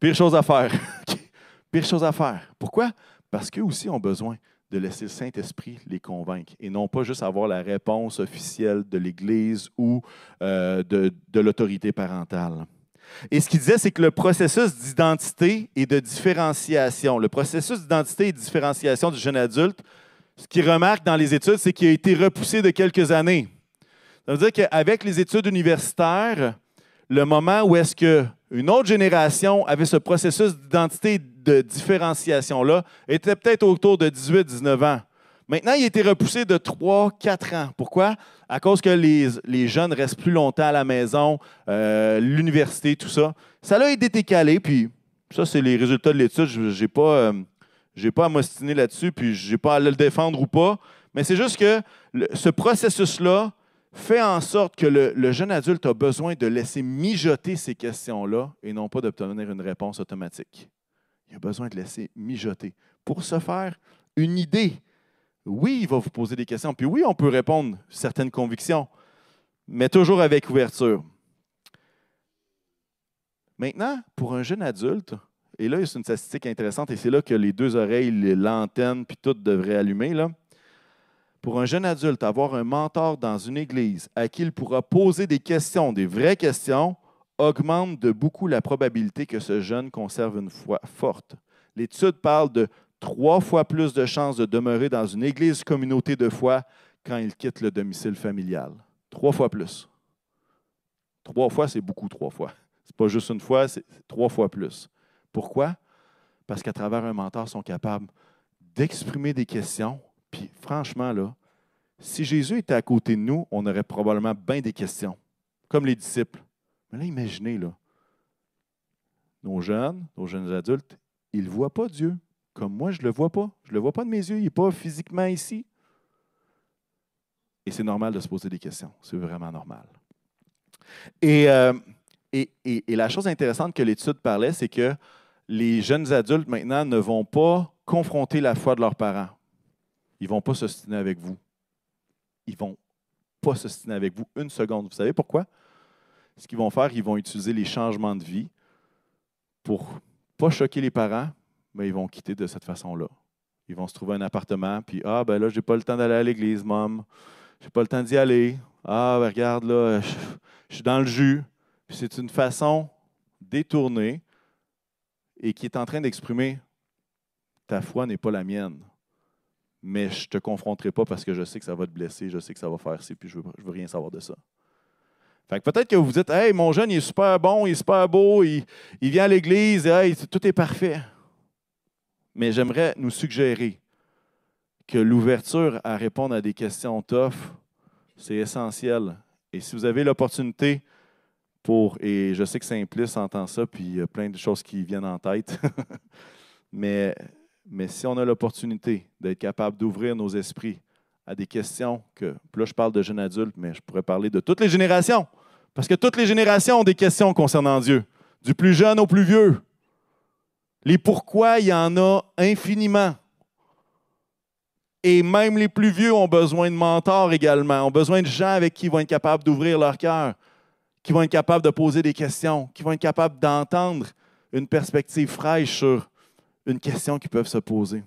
Pire chose à faire. Pire chose à faire. Pourquoi? Parce qu'eux aussi ont besoin de laisser le Saint-Esprit les convaincre et non pas juste avoir la réponse officielle de l'Église ou euh, de, de l'autorité parentale. Et ce qu'il disait, c'est que le processus d'identité et de différenciation, le processus d'identité et de différenciation du jeune adulte, ce qu'il remarque dans les études, c'est qu'il a été repoussé de quelques années. Ça veut dire qu'avec les études universitaires, le moment où est-ce qu'une autre génération avait ce processus d'identité de différenciation-là était peut-être autour de 18-19 ans. Maintenant, il a été repoussé de 3-4 ans. Pourquoi? À cause que les, jeunes restent plus longtemps à la maison, euh, l'université, tout ça. Ça a été décalé, puis ça, c'est les résultats de l'étude. Je n'ai pas, euh, pas à m'ostiner là-dessus, puis je n'ai pas à le défendre ou pas. Mais c'est juste que ce processus-là fait en sorte que le, le, jeune adulte a besoin de laisser mijoter ces questions-là et non pas d'obtenir une réponse automatique. Il a besoin de laisser mijoter. Pour se faire une idée, oui, il va vous poser des questions. Puis oui, on peut répondre certaines convictions, mais toujours avec ouverture. Maintenant, pour un jeune adulte, et là, c'est une statistique intéressante, et c'est là que les deux oreilles, l'antenne, puis tout devrait allumer. Là. Pour un jeune adulte, avoir un mentor dans une église à qui il pourra poser des questions, des vraies questions, augmente de beaucoup la probabilité que ce jeune conserve une foi forte. L'étude parle de trois fois plus de chances de demeurer dans une église communauté de foi quand il quitte le domicile familial. Trois fois plus. Trois fois, c'est beaucoup trois fois. Ce n'est pas juste une fois, c'est trois fois plus. Pourquoi? Parce qu'à travers un mentor, ils sont capables d'exprimer des questions. Puis franchement, là, si Jésus était à côté de nous, on aurait probablement bien des questions, comme les disciples. Mais là, imaginez, là, nos jeunes, nos jeunes adultes, ils ne voient pas Dieu comme moi, je ne le vois pas. Je ne le vois pas de mes yeux, il n'est pas physiquement ici. Et c'est normal de se poser des questions. C'est vraiment normal. Et, euh, et, la chose intéressante que l'étude parlait, c'est que les jeunes adultes maintenant ne vont pas confronter la foi de leurs parents. Ils ne vont pas s'ostiner avec vous. Ils ne vont pas s'ostiner avec vous une seconde. Vous savez pourquoi? ce qu'ils vont faire, ils vont utiliser les changements de vie pour pas choquer les parents, mais ils vont quitter de cette façon-là. Ils vont se trouver un appartement, puis Ah, ben là, je n'ai pas le temps d'aller à l'église, maman. Je n'ai pas le temps d'y aller. Ah, ben regarde, là, je, je suis dans le jus. Puis c'est une façon détournée et qui est en train d'exprimer ta foi n'est pas la mienne. Mais je ne te confronterai pas parce que je sais que ça va te blesser, je sais que ça va faire ci, puis je ne veux, veux rien savoir de ça peut-être que vous vous dites Hey, mon jeune, il est super bon, il est super beau, il, vient à l'église, hey, tout est parfait. Mais j'aimerais nous suggérer que l'ouverture à répondre à des questions tough, c'est essentiel. Et si vous avez l'opportunité pour, et je sais que Simplice entend ça, puis il y a plein de choses qui viennent en tête, mais, mais si on a l'opportunité d'être capable d'ouvrir nos esprits à des questions que, là je parle de jeunes adultes, mais je pourrais parler de toutes les générations, Parce que toutes les générations ont des questions concernant Dieu, du plus jeune au plus vieux. Les pourquoi, il y en a infiniment. Et même les plus vieux ont besoin de mentors également, ont besoin de gens avec qui ils vont être capables d'ouvrir leur cœur, qui vont être capables de poser des questions, qui vont être capables d'entendre une perspective fraîche sur une question qu'ils peuvent se poser.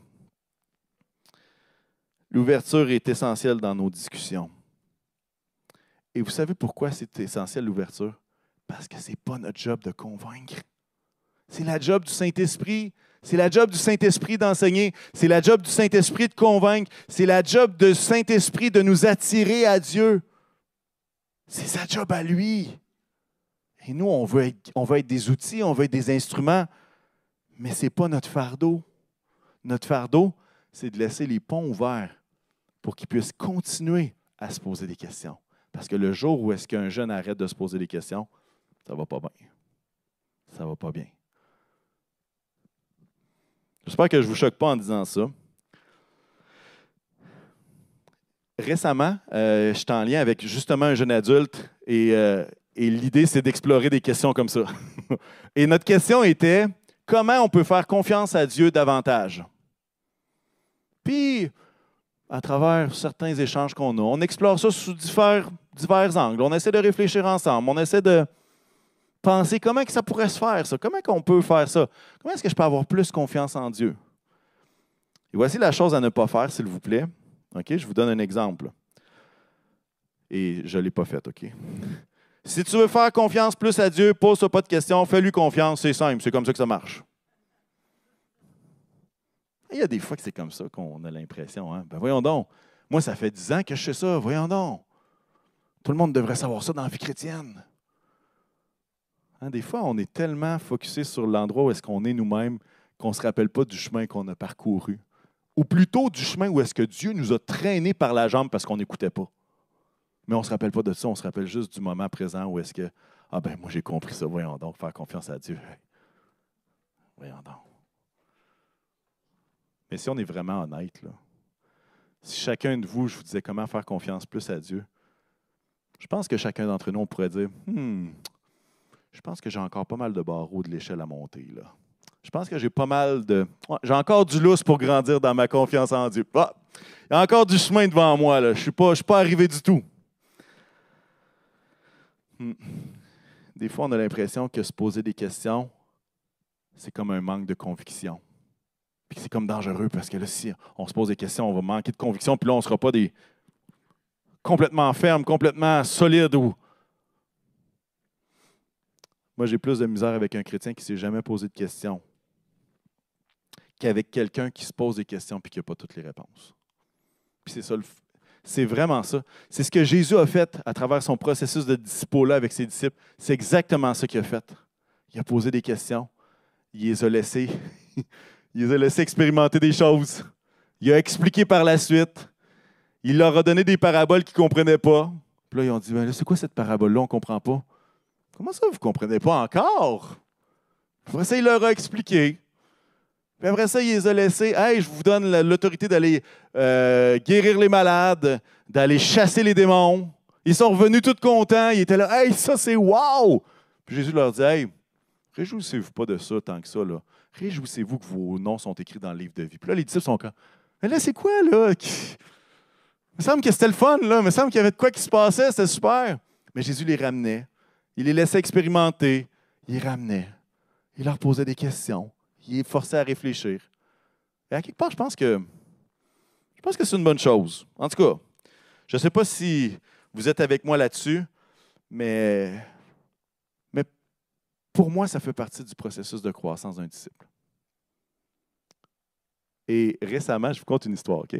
L'ouverture est essentielle dans nos discussions. Et vous savez pourquoi c'est essentiel l'ouverture? Parce que ce n'est pas notre job de convaincre. C'est la job du Saint-Esprit. C'est la job du Saint-Esprit d'enseigner. C'est la job du Saint-Esprit de convaincre. C'est la job du Saint-Esprit de nous attirer à Dieu. C'est sa job à lui. Et nous, on veut on veut être des outils, on veut être des instruments, mais ce n'est pas notre fardeau. Notre fardeau, c'est de laisser les ponts ouverts pour qu'ils puissent continuer à se poser des questions. Parce que le jour où est-ce qu'un jeune arrête de se poser des questions, ça ne va pas bien. Ça ne va pas bien. J'espère que je ne vous choque pas en disant ça. Récemment, euh, je suis en lien avec justement un jeune adulte et, euh, et l'idée, c'est d'explorer des questions comme ça. et notre question était comment on peut faire confiance à Dieu davantage? Puis, à travers certains échanges qu'on a. On explore ça sous divers, angles. On essaie de réfléchir ensemble. On essaie de penser comment que ça pourrait se faire, ça. Comment qu'on peut faire ça? Comment est-ce que je peux avoir plus confiance en Dieu? Et voici la chose à ne pas faire, s'il vous plaît. OK? Je vous donne un exemple. Et je ne l'ai pas fait, OK? Si tu veux faire confiance plus à Dieu, pose-toi pas de questions, fais-lui confiance, c'est simple, c'est comme ça que ça marche. Il y a des fois que c'est comme ça qu'on a l'impression. Hein? Ben voyons donc. Moi, ça fait dix ans que je sais ça. Voyons donc. Tout le monde devrait savoir ça dans la vie chrétienne. Hein, des fois, on est tellement focusé sur l'endroit où est-ce qu'on est nous-mêmes qu'on ne se rappelle pas du chemin qu'on a parcouru. Ou plutôt du chemin où est-ce que Dieu nous a traînés par la jambe parce qu'on n'écoutait pas. Mais on ne se rappelle pas de ça, on se rappelle juste du moment présent où est-ce que, ah ben moi j'ai compris ça, voyons donc, faire confiance à Dieu. Voyons donc. Mais si on est vraiment honnête, là, si chacun de vous, je vous disais comment faire confiance plus à Dieu, je pense que chacun d'entre nous, on pourrait dire hmm, je pense que j'ai encore pas mal de barreaux de l'échelle à monter. Là. Je pense que j'ai pas mal de. j'ai encore du lousse pour grandir dans ma confiance en Dieu. Ah, il y a encore du chemin devant moi. Là. Je ne suis, pas, suis pas arrivé du tout. Hmm. Des fois, on a l'impression que se poser des questions, c'est comme un manque de conviction. Puis c'est comme dangereux parce que là, si on se pose des questions, on va manquer de conviction, puis là, on ne sera pas des complètement fermes, complètement solides. Ou... Moi, j'ai plus de misère avec un chrétien qui ne s'est jamais posé de questions qu'avec quelqu'un qui se pose des questions et qui n'a pas toutes les réponses. Puis c'est ça, c'est vraiment ça. C'est ce que Jésus a fait à travers son processus de disciple avec ses disciples. C'est exactement ça qu'il a fait. Il a posé des questions. Il les a laissés Il les a laissés expérimenter des choses. Il a expliqué par la suite. Il leur a donné des paraboles qu'ils ne comprenaient pas. Puis là, ils ont dit ben C'est quoi cette parabole-là? On ne comprend pas. Comment ça, vous ne comprenez pas encore? Après ça, il leur a expliqué. Puis après ça, il les a laissés Hey, je vous donne l'autorité d'aller euh, guérir les malades, d'aller chasser les démons. Ils sont revenus tout contents. Ils étaient là Hey, ça, c'est wow Puis Jésus leur dit Hey, réjouissez-vous pas de ça tant que ça. Là. Réjouissez-vous que vos noms sont écrits dans le livre de vie. Puis là, les disciples sont comme Mais là, c'est quoi, là? Il me semble que c'était le fun, là. Il me semble qu'il y avait de quoi qui se passait, c'était super. Mais Jésus les ramenait. Il les laissait expérimenter. Il les ramenait. Il leur posait des questions. Il les forçait à réfléchir. Et à quelque part, je pense que je pense que c'est une bonne chose. En tout cas, je ne sais pas si vous êtes avec moi là-dessus, mais pour moi, ça fait partie du processus de croissance d'un disciple. Et récemment, je vous conte une histoire, OK?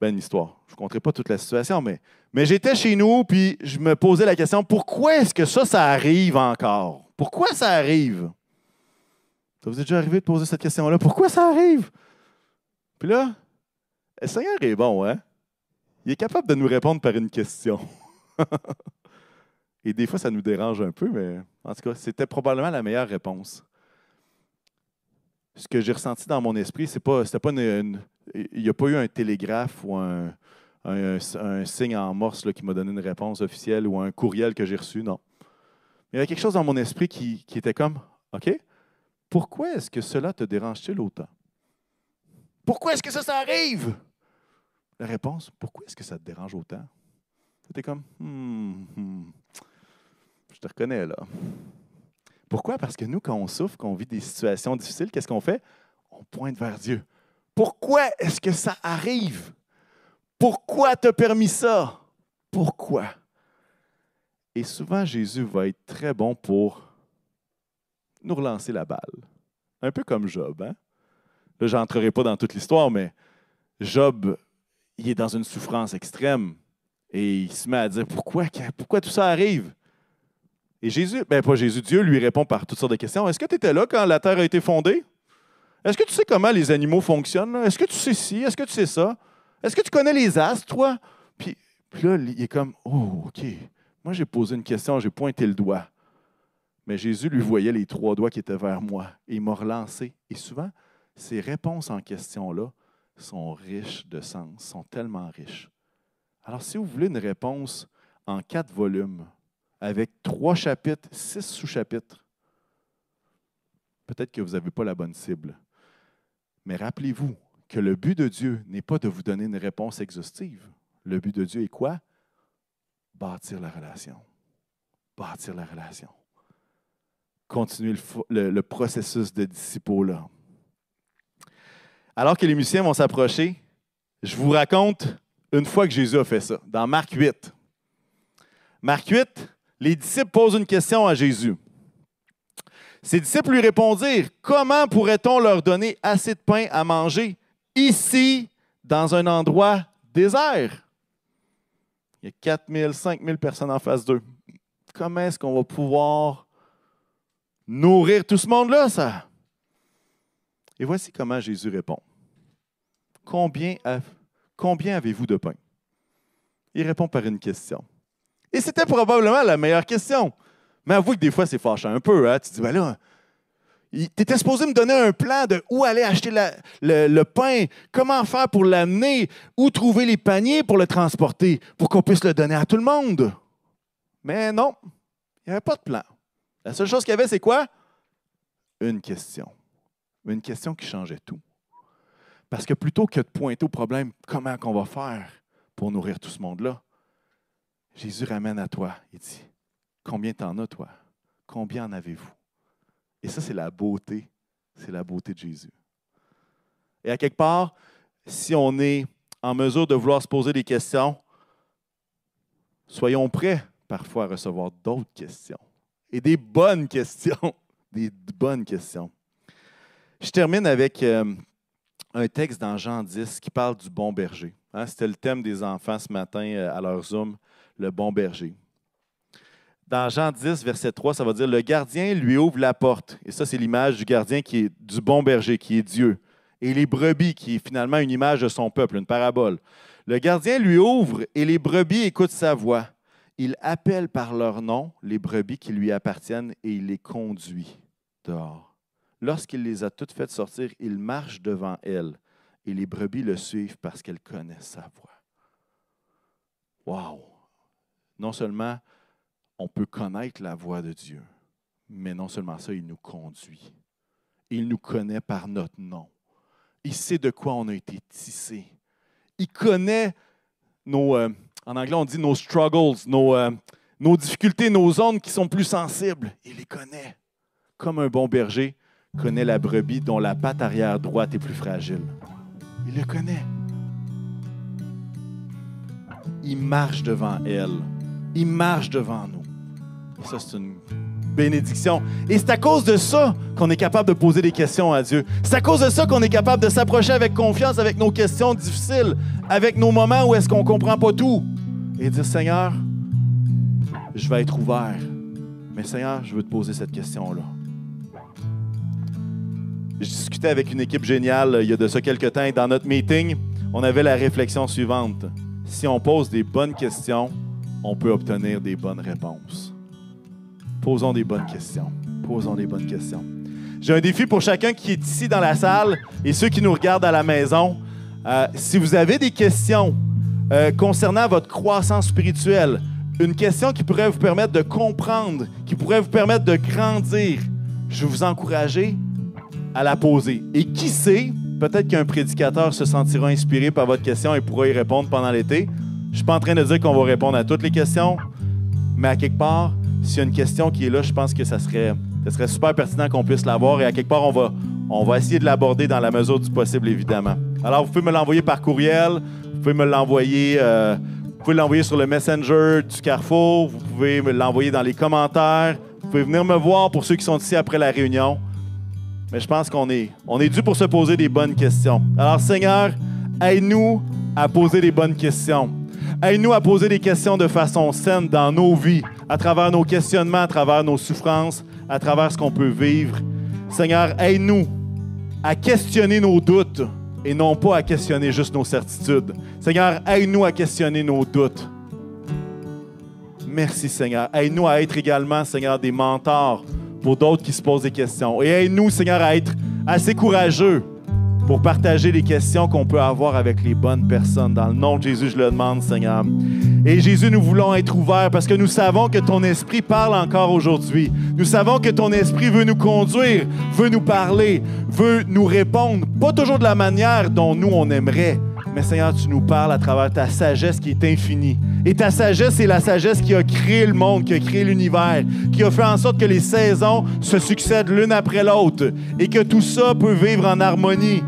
Ben, une histoire. Je ne vous conterai pas toute la situation, mais, mais j'étais chez nous, puis je me posais la question pourquoi est-ce que ça, ça arrive encore? Pourquoi ça arrive? Ça vous est déjà arrivé de poser cette question-là? Pourquoi ça arrive? Puis là, le Seigneur est bon, hein? Il est capable de nous répondre par une question. Et des fois, ça nous dérange un peu, mais en tout cas, c'était probablement la meilleure réponse. Ce que j'ai ressenti dans mon esprit, c'est pas, pas il n'y a pas eu un télégraphe ou un, signe en morse qui m'a donné une réponse officielle ou un courriel que j'ai reçu, non. il y avait quelque chose dans mon esprit qui était comme, OK, pourquoi est-ce que cela te dérange-t-il autant? Pourquoi est-ce que ça, ça arrive? La réponse, pourquoi est-ce que ça te dérange autant? C'était comme, hmm, je te reconnais là. Pourquoi? Parce que nous, quand on souffre, quand on vit des situations difficiles, qu'est-ce qu'on fait? On pointe vers Dieu. Pourquoi est-ce que ça arrive? Pourquoi t'as permis ça? Pourquoi? Et souvent, Jésus va être très bon pour nous relancer la balle. Un peu comme Job. Hein? Là, je n'entrerai pas dans toute l'histoire, mais Job, il est dans une souffrance extrême et il se met à dire pourquoi, tout ça arrive? Et Jésus, ben pas Jésus, Dieu lui répond par toutes sortes de questions. Est-ce que tu étais là quand la terre a été fondée? Est-ce que tu sais comment les animaux fonctionnent? Est-ce que tu sais ci? Est-ce que tu sais ça? Est-ce que tu connais les astres, toi? Puis, puis là, il est comme, oh, OK. Moi, j'ai posé une question, j'ai pointé le doigt. Mais Jésus lui voyait les trois doigts qui étaient vers moi et il m'a relancé. Et souvent, ces réponses en question-là sont riches de sens, sont tellement riches. Alors, si vous voulez une réponse en quatre volumes, avec trois chapitres, six sous-chapitres, peut-être que vous n'avez pas la bonne cible. Mais rappelez-vous que le but de Dieu n'est pas de vous donner une réponse exhaustive. Le but de Dieu est quoi? Bâtir la relation. Bâtir la relation. Continuer le, processus de disciples-là. Alors que les musiciens vont s'approcher, je vous raconte une fois que Jésus a fait ça, dans Marc 8. Marc 8, les disciples posent une question à Jésus. Ses disciples lui répondirent, Comment pourrait-on leur donner assez de pain à manger ici, dans un endroit désert? Il y a 4 000, 5 000 personnes en face d'eux. Comment est-ce qu'on va pouvoir nourrir tout ce monde-là, ça? Et voici comment Jésus répond. Combien, avez-vous de pain? Il répond par une question. Et c'était probablement la meilleure question. Mais avoue que des fois, c'est fâchant un peu. Hein? Tu te dis, ben là, tu supposé me donner un plan de où aller acheter le, pain, comment faire pour l'amener, où trouver les paniers pour le transporter, pour qu'on puisse le donner à tout le monde. Mais non, il n'y avait pas de plan. La seule chose qu'il y avait, c'est quoi? Une question. Une question qui changeait tout. Parce que plutôt que de pointer au problème, comment qu'on va faire pour nourrir tout ce monde-là, Jésus ramène à toi. Il dit, combien t'en as, toi? Combien en avez-vous? Et ça, c'est la beauté. C'est la beauté de Jésus. Et à quelque part, si on est en mesure de vouloir se poser des questions, soyons prêts parfois à recevoir d'autres questions. Et des bonnes questions. Des bonnes questions. Je termine avec euh, un texte dans Jean 10 qui parle du bon berger. Hein, c'était le thème des enfants ce matin euh, à leur Zoom, le bon berger dans Jean 10, verset 3, ça va dire Le gardien lui ouvre la porte. Et ça, c'est l'image du gardien qui est du bon berger, qui est Dieu. Et les brebis, qui est finalement une image de son peuple, une parabole. Le gardien lui ouvre et les brebis écoutent sa voix. Il appelle par leur nom les brebis qui lui appartiennent et il les conduit dehors. Lorsqu'il les a toutes faites sortir, il marche devant elles et les brebis le suivent parce qu'elles connaissent sa voix. Wow! Non seulement on peut connaître la voix de Dieu. Mais non seulement ça, il nous conduit. Il nous connaît par notre nom. Il sait de quoi on a été tissé. Il connaît nos, euh, en anglais on dit nos struggles, nos, euh, nos difficultés, nos zones qui sont plus sensibles. Il les connaît. Comme un bon berger connaît la brebis dont la patte arrière droite est plus fragile. Il le connaît. Il marche devant elle. Il marche devant nous. Ça, c'est une bénédiction. Et c'est à cause de ça qu'on est capable de poser des questions à Dieu. C'est à cause de ça qu'on est capable de s'approcher avec confiance avec nos questions difficiles, avec nos moments où est-ce qu'on ne comprend pas tout. Et dire, Seigneur, je vais être ouvert. Mais Seigneur, je veux te poser cette question-là. Je discutais avec une équipe géniale il y a de ça quelques temps et dans notre meeting, on avait la réflexion suivante. Si on pose des bonnes questions, on peut obtenir des bonnes réponses. Posons des bonnes questions. Posons des bonnes questions. J'ai un défi pour chacun qui est ici dans la salle et ceux qui nous regardent à la maison. Euh, si vous avez des questions euh, concernant votre croissance spirituelle, une question qui pourrait vous permettre de comprendre, qui pourrait vous permettre de grandir, je vous encourager à la poser. Et qui sait, peut-être qu'un prédicateur se sentira inspiré par votre question et pourra y répondre pendant l'été. Je ne suis pas en train de dire qu'on va répondre à toutes les questions, mais à quelque part, s'il y a une question qui est là, je pense que ça serait, ça serait super pertinent qu'on puisse l'avoir et à quelque part, on va, on va essayer de l'aborder dans la mesure du possible, évidemment. Alors, vous pouvez me l'envoyer par courriel, vous pouvez me l'envoyer, euh, vous pouvez l'envoyer sur le Messenger du Carrefour, vous pouvez me l'envoyer dans les commentaires, vous pouvez venir me voir pour ceux qui sont ici après la réunion. Mais je pense qu'on est, on est dû pour se poser des bonnes questions. Alors, Seigneur, aide-nous à poser des bonnes questions. Aide-nous à poser des questions de façon saine dans nos vies, à travers nos questionnements, à travers nos souffrances, à travers ce qu'on peut vivre. Seigneur, aide-nous à questionner nos doutes et non pas à questionner juste nos certitudes. Seigneur, aide-nous à questionner nos doutes. Merci Seigneur. Aide-nous à être également, Seigneur, des mentors pour d'autres qui se posent des questions. Et aide-nous, Seigneur, à être assez courageux pour partager les questions qu'on peut avoir avec les bonnes personnes. Dans le nom de Jésus, je le demande, Seigneur. Et Jésus, nous voulons être ouverts parce que nous savons que ton esprit parle encore aujourd'hui. Nous savons que ton esprit veut nous conduire, veut nous parler, veut nous répondre, pas toujours de la manière dont nous on aimerait, mais Seigneur, tu nous parles à travers ta sagesse qui est infinie. Et ta sagesse, c'est la sagesse qui a créé le monde, qui a créé l'univers, qui a fait en sorte que les saisons se succèdent l'une après l'autre et que tout ça peut vivre en harmonie.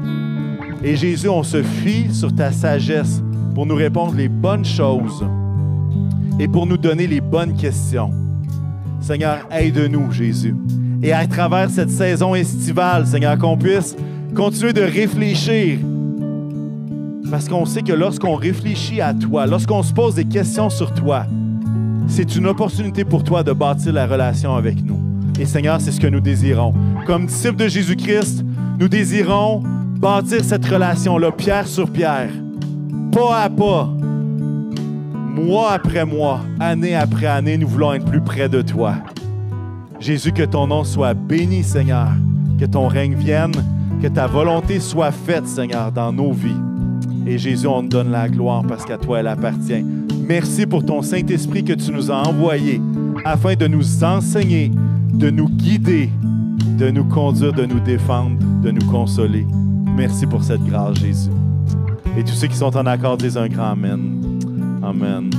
Et Jésus, on se fie sur ta sagesse pour nous répondre les bonnes choses et pour nous donner les bonnes questions. Seigneur, aide-nous, Jésus. Et à travers cette saison estivale, Seigneur, qu'on puisse continuer de réfléchir parce qu'on sait que lorsqu'on réfléchit à toi, lorsqu'on se pose des questions sur toi, c'est une opportunité pour toi de bâtir la relation avec nous. Et Seigneur, c'est ce que nous désirons. Comme disciples de Jésus-Christ, nous désirons bâtir cette relation-là, pierre sur pierre, pas à pas, mois après mois, année après année, nous voulons être plus près de toi. Jésus, que ton nom soit béni, Seigneur, que ton règne vienne, que ta volonté soit faite, Seigneur, dans nos vies. Et Jésus, on te donne la gloire parce qu'à toi elle appartient. Merci pour ton Saint-Esprit que tu nous as envoyé afin de nous enseigner, de nous guider, de nous conduire, de nous défendre, de nous consoler. Merci pour cette grâce, Jésus. Et tous ceux qui sont en accord disent un grand Amen. Amen.